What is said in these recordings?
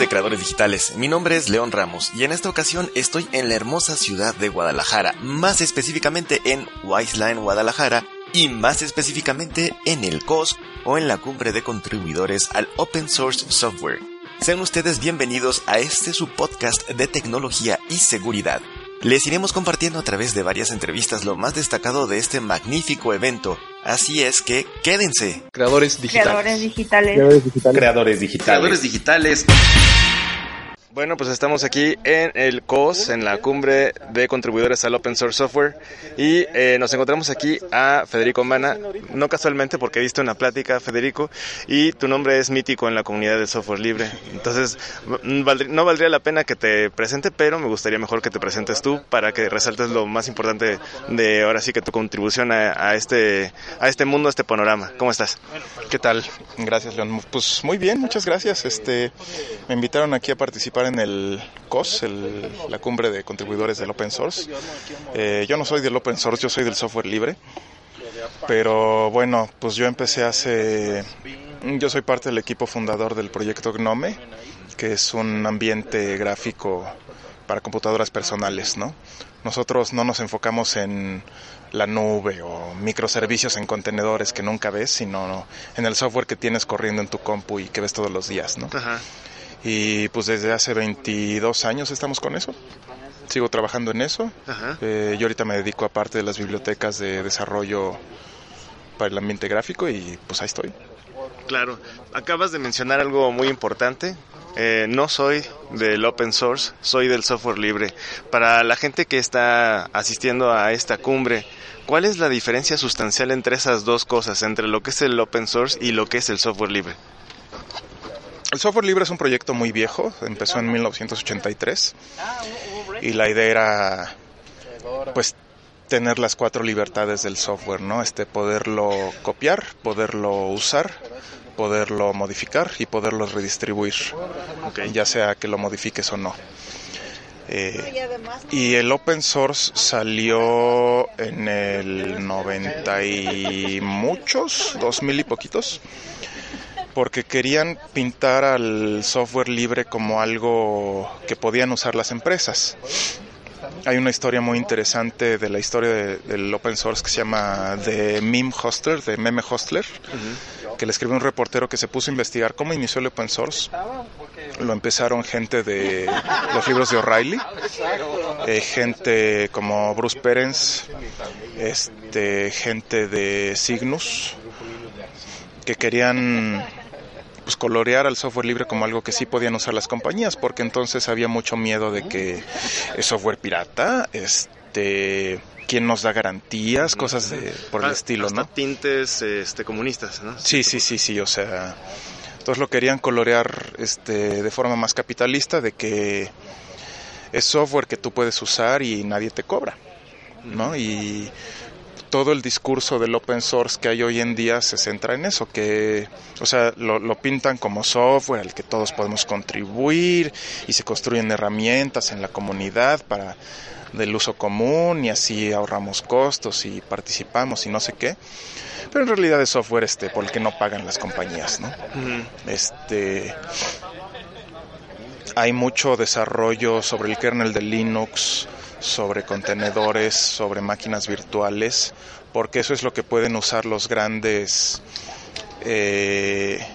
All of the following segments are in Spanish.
de Creadores Digitales, mi nombre es León Ramos y en esta ocasión estoy en la hermosa ciudad de Guadalajara, más específicamente en Wiseline, Guadalajara y más específicamente en el COS o en la cumbre de contribuidores al Open Source Software. Sean ustedes bienvenidos a este su podcast de tecnología y seguridad. Les iremos compartiendo a través de varias entrevistas lo más destacado de este magnífico evento, así es que quédense. Creadores digitales. Creadores digitales. Creadores digitales. Creadores digitales. Bueno, pues estamos aquí en el COS, en la cumbre de contribuidores al Open Source Software, y eh, nos encontramos aquí a Federico Mana, no casualmente porque he visto una plática, Federico, y tu nombre es mítico en la comunidad de software libre. Entonces, mm, no valdría la pena que te presente, pero me gustaría mejor que te presentes tú para que resaltes lo más importante de ahora sí que tu contribución a, a este, a este mundo, a este panorama. ¿Cómo estás? ¿Qué tal? Gracias, León. Pues muy bien, muchas gracias. Este, me invitaron aquí a participar en el COS, la cumbre de contribuidores del Open Source. Eh, yo no soy del Open Source, yo soy del software libre. Pero bueno, pues yo empecé hace... Yo soy parte del equipo fundador del proyecto Gnome, que es un ambiente gráfico para computadoras personales, ¿no? Nosotros no nos enfocamos en la nube o microservicios en contenedores que nunca ves, sino en el software que tienes corriendo en tu compu y que ves todos los días, ¿no? Ajá. Y pues desde hace 22 años estamos con eso. Sigo trabajando en eso. Ajá. Eh, yo ahorita me dedico a parte de las bibliotecas de desarrollo para el ambiente gráfico y pues ahí estoy. Claro, acabas de mencionar algo muy importante. Eh, no soy del open source, soy del software libre. Para la gente que está asistiendo a esta cumbre, ¿cuál es la diferencia sustancial entre esas dos cosas, entre lo que es el open source y lo que es el software libre? El software libre es un proyecto muy viejo, empezó en 1983 y la idea era pues tener las cuatro libertades del software, ¿no? Este poderlo copiar, poderlo usar, poderlo modificar y poderlo redistribuir, ya sea que lo modifiques o no. Eh, y el open source salió en el 90 y muchos, 2000 y poquitos porque querían pintar al software libre como algo que podían usar las empresas. Hay una historia muy interesante de la historia de- del open source que se llama The Meme Hostler, de Meme Hostler, que le escribió un reportero que se puso a investigar cómo inició el open source. Lo empezaron gente de los libros de O'Reilly, eh, gente como Bruce Perens, este, gente de Cygnus, que querían pues colorear al software libre como algo que sí podían usar las compañías, porque entonces había mucho miedo de que es software pirata, este quién nos da garantías, cosas de por el Ah, estilo, hasta ¿no? tintes este, comunistas, ¿no? Sí, sí, sí, sí, o sea, entonces lo querían colorear este de forma más capitalista de que es software que tú puedes usar y nadie te cobra, ¿no? Y todo el discurso del open source que hay hoy en día se centra en eso, que, o sea, lo, lo pintan como software al que todos podemos contribuir y se construyen herramientas en la comunidad para del uso común y así ahorramos costos y participamos y no sé qué. Pero en realidad es software este por el que no pagan las compañías, ¿no? Este hay mucho desarrollo sobre el kernel de Linux, sobre contenedores, sobre máquinas virtuales, porque eso es lo que pueden usar los grandes, eh,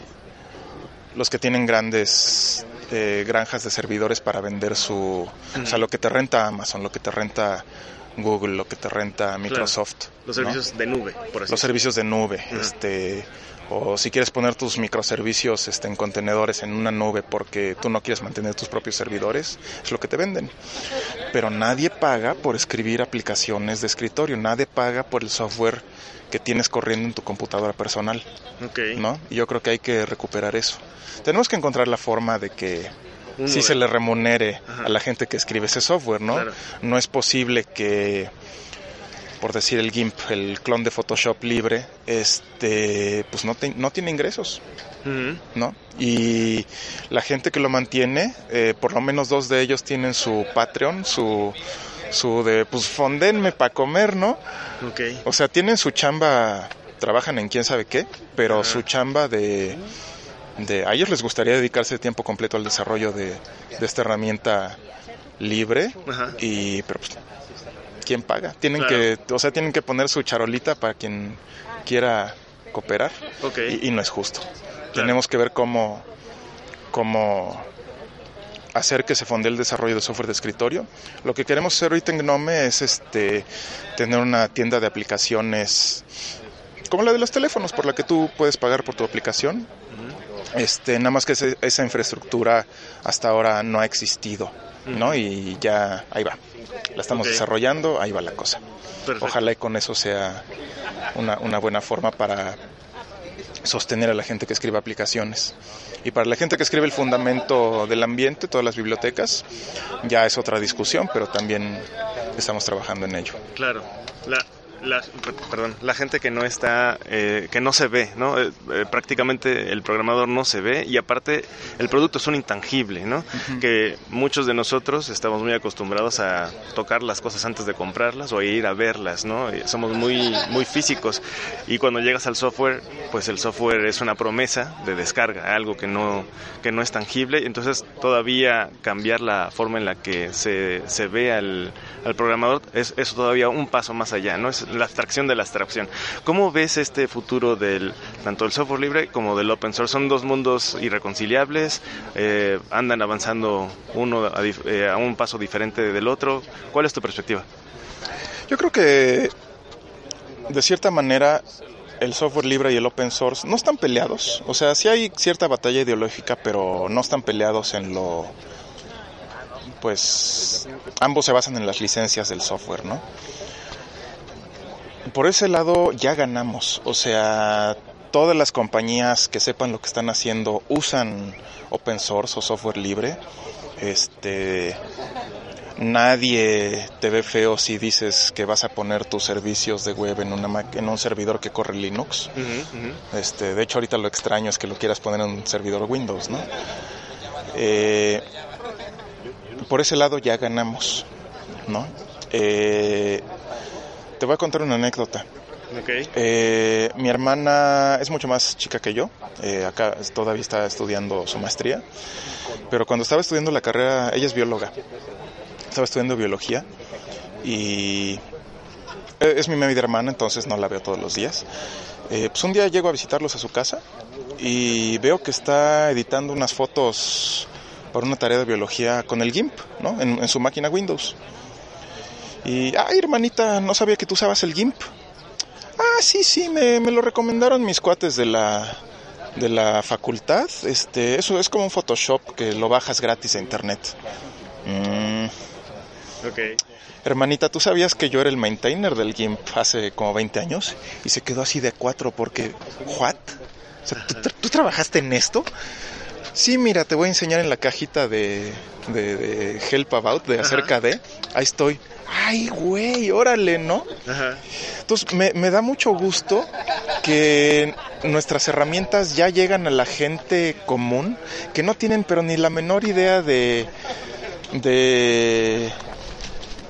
los que tienen grandes eh, granjas de servidores para vender su, o sea, lo que te renta Amazon, lo que te renta Google, lo que te renta Microsoft. Los ¿no? servicios de nube, por así los servicios de nube, este o si quieres poner tus microservicios este, en contenedores en una nube porque tú no quieres mantener tus propios servidores, es lo que te venden. Pero nadie paga por escribir aplicaciones de escritorio, nadie paga por el software que tienes corriendo en tu computadora personal. ¿no? Y yo creo que hay que recuperar eso. Tenemos que encontrar la forma de que Un sí se le remunere Ajá. a la gente que escribe ese software, ¿no? Claro. No es posible que por decir el GIMP, el clon de Photoshop libre, este, pues no, te- no tiene ingresos. ¿no? Y la gente que lo mantiene, eh, por lo menos dos de ellos tienen su Patreon, su, su de, pues fondenme para comer, ¿no? Ok. O sea, tienen su chamba, trabajan en quién sabe qué, pero su chamba de, de... A ellos les gustaría dedicarse tiempo completo al desarrollo de, de esta herramienta libre, Ajá. y pero pues, ¿quién paga? Tienen Claro. que, o sea, tienen que poner su charolita para quien quiera cooperar, Ok. y, y no es justo. Tenemos que ver cómo, cómo hacer que se fonde el desarrollo de software de escritorio. Lo que queremos hacer ahorita en Gnome es este tener una tienda de aplicaciones como la de los teléfonos, por la que tú puedes pagar por tu aplicación. Este, nada más que ese- esa infraestructura hasta ahora no ha existido, ¿no? Y ya ahí va. La estamos desarrollando, ahí va la cosa. Perfecto. Ojalá y con eso sea una, una buena forma para sostener a la gente que escribe aplicaciones. Y para la gente que escribe el fundamento del ambiente, todas las bibliotecas, ya es otra discusión, pero también estamos trabajando en ello. Claro. La, la- per- perdón, la gente que no está, eh, que no se ve, ¿no? Eh, eh, prácticamente el programador no se ve y aparte el producto es un intangible, ¿no? Que muchos de nosotros estamos muy acostumbrados a tocar las cosas antes de comprarlas o a ir a verlas, ¿no? Eh, Somos muy, muy físicos y cuando llegas al software, pues el software es una promesa de descarga, algo que no, que no es tangible, entonces todavía cambiar la forma en la que se, se ve al, al programador es, es todavía un paso más allá, ¿no? Es la abstracción de la abstracción. ¿Cómo ves este futuro del tanto del software libre como del open source? ¿Son dos mundos irreconciliables? Eh, ¿Andan avanzando uno a, eh, a un paso diferente del otro? ¿Cuál es tu perspectiva? Yo creo que de cierta manera el software libre y el open source no están peleados. O sea, sí hay cierta batalla ideológica, pero no están peleados en lo... Pues ambos se basan en las licencias del software, ¿no? Por ese lado ya ganamos. O sea, todas las compañías que sepan lo que están haciendo usan open source o software libre. Este, Nadie te ve feo si dices que vas a poner tus servicios de web en, una en un servidor que corre Linux. Este, de hecho, ahorita lo extraño es que lo quieras poner en un servidor Windows, ¿no? Eh, por ese lado ya ganamos, ¿no? Eh, te voy a contar una anécdota. Ok. Eh, mi hermana es mucho más chica que yo, eh, acá todavía está estudiando su maestría, pero cuando estaba estudiando la carrera, ella es bióloga, estaba estudiando biología y eh, es mi media hermana, entonces no la veo todos los días. Eh, pues un día llego a visitarlos a su casa y veo que está editando unas fotos para una tarea de biología con el GIMP, ¿no? En, en su máquina Windows. Y, ay, hermanita, no sabía que tú usabas el GIMP. Ah, sí, sí, me, me lo recomendaron mis cuates de la, de la facultad. Este, eso es como un Photoshop que lo bajas gratis a internet. Mm, Ok. hermanita, ¿tú sabías que yo era el maintainer del GIMP hace como 20 años? Y se quedó así de cuatro porque, ¿what? O sea, ¿tú, tra- tú trabajaste en esto? Sí, mira, te voy a enseñar en la cajita de, de, de Help About, de acerca de. Ahí estoy. Ay, güey, órale, ¿no? Ajá. Entonces, me, me da mucho gusto que nuestras herramientas ya llegan a la gente común, que no tienen pero ni la menor idea de... de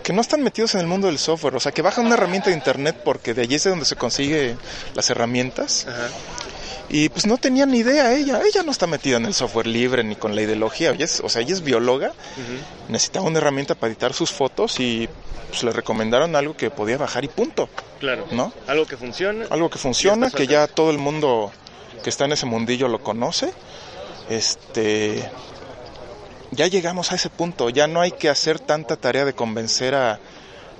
que no están metidos en el mundo del software, o sea, que bajan una herramienta de internet porque de allí es de donde se consigue las herramientas. Ajá. Y pues no tenía ni idea ella, ella no está metida en el software libre ni con la ideología, ella es- o sea, ella es bióloga, necesitaba una herramienta para editar sus fotos y pues le recomendaron algo que podía bajar y punto, Claro. ¿no? Algo que funciona. Algo que funciona, que ya todo el mundo que está en ese mundillo lo conoce. Este ya llegamos a ese punto, ya no hay que hacer tanta tarea de convencer a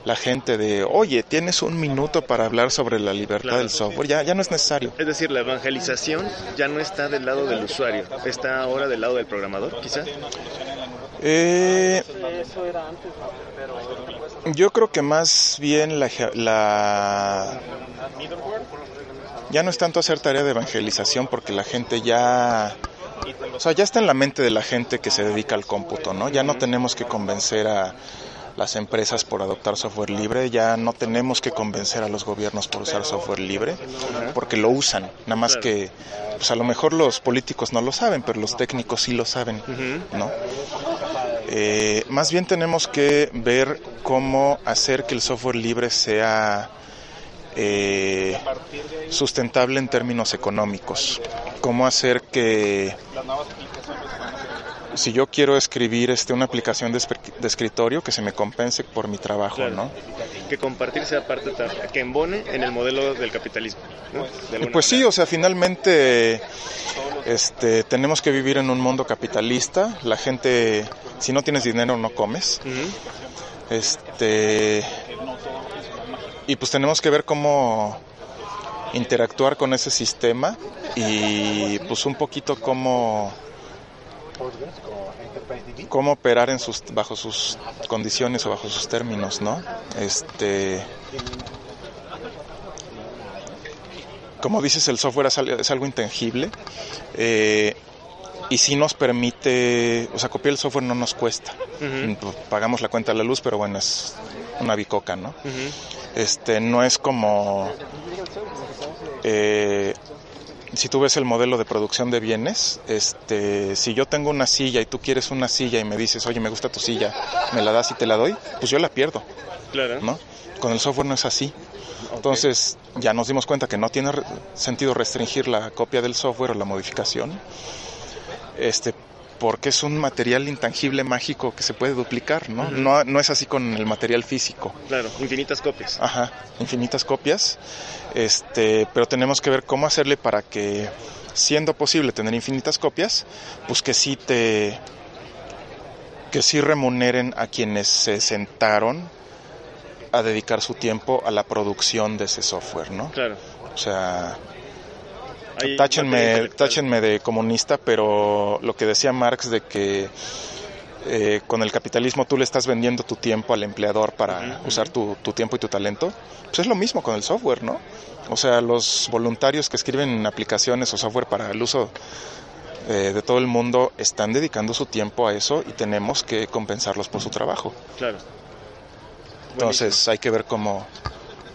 la gente de, "Oye, tienes un minuto para hablar sobre la libertad Claro. del software." Ya ya no es necesario. Es decir, la evangelización ya no está del lado del usuario, está ahora del lado del programador, quizá. Eh, yo creo que más bien la, la- ya no es tanto hacer tarea de evangelización porque la gente ya o sea ya está en la mente de la gente que se dedica al cómputo no ya no tenemos que convencer a, las empresas por adoptar software libre, ya no tenemos que convencer a los gobiernos por usar software libre, porque lo usan, nada más que pues a lo mejor los políticos no lo saben, pero los técnicos sí lo saben, ¿no? Eh, más bien tenemos que ver cómo hacer que el software libre sea eh, sustentable en términos económicos, cómo hacer que si yo quiero escribir este una aplicación de, escritorio que se me compense por mi trabajo, ¿no? Que compartir sea parte que embone en el modelo del capitalismo. pues sí, o sea, finalmente este tenemos que vivir en un mundo capitalista. La gente, si no tienes dinero, no comes. Este y pues tenemos que ver cómo interactuar con ese sistema y pues un poquito cómo cómo operar en sus, bajo sus condiciones o bajo sus términos, ¿no? Este, como dices, el software es algo intangible eh, y si nos permite, o sea, copiar el software no nos cuesta. Pues, pagamos la cuenta de la luz, pero bueno, es una bicoca, ¿no? Este, no es como eh, si tú ves el modelo de producción de bienes, este, si yo tengo una silla y tú quieres una silla y me dices, oye, me gusta tu silla, me la das y te la doy, pues yo la pierdo. Claro. ¿No? Con el software no es así. Entonces, ya nos dimos cuenta que no tiene sentido restringir la copia del software o la modificación. Este, porque es un material intangible mágico que se puede duplicar, ¿no? no, no es así con el material físico. Claro, infinitas copias. Ajá, infinitas copias. Este, pero tenemos que ver cómo hacerle para que, siendo posible tener infinitas copias, pues que sí te que sí remuneren a quienes se sentaron a dedicar su tiempo a la producción de ese software, ¿no? Claro. O sea, táchenme, de comunista, pero lo que decía Marx de que eh, con el capitalismo tú le estás vendiendo tu tiempo al empleador para usar tu, tiempo y tu talento, pues es lo mismo con el software, ¿no? O sea, los voluntarios que escriben aplicaciones o software para el uso eh, de todo el mundo están dedicando su tiempo a eso y tenemos que compensarlos por su trabajo. Claro. Entonces hay que ver cómo,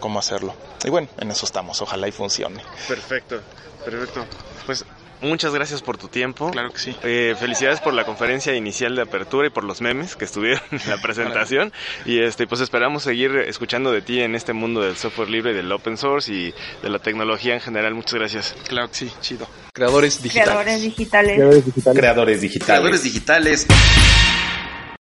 cómo hacerlo. Y bueno, en eso estamos, ojalá y funcione. Perfecto. Perfecto. Pues muchas gracias por tu tiempo. Claro que sí. Eh, felicidades por la conferencia inicial de apertura y por los memes que estuvieron en la presentación. Y este, pues esperamos seguir escuchando de ti en este mundo del software libre, del open source y de la tecnología en general. Muchas gracias. Claro que sí, chido. Creadores digitales. Creadores digitales. Creadores digitales. Creadores digitales.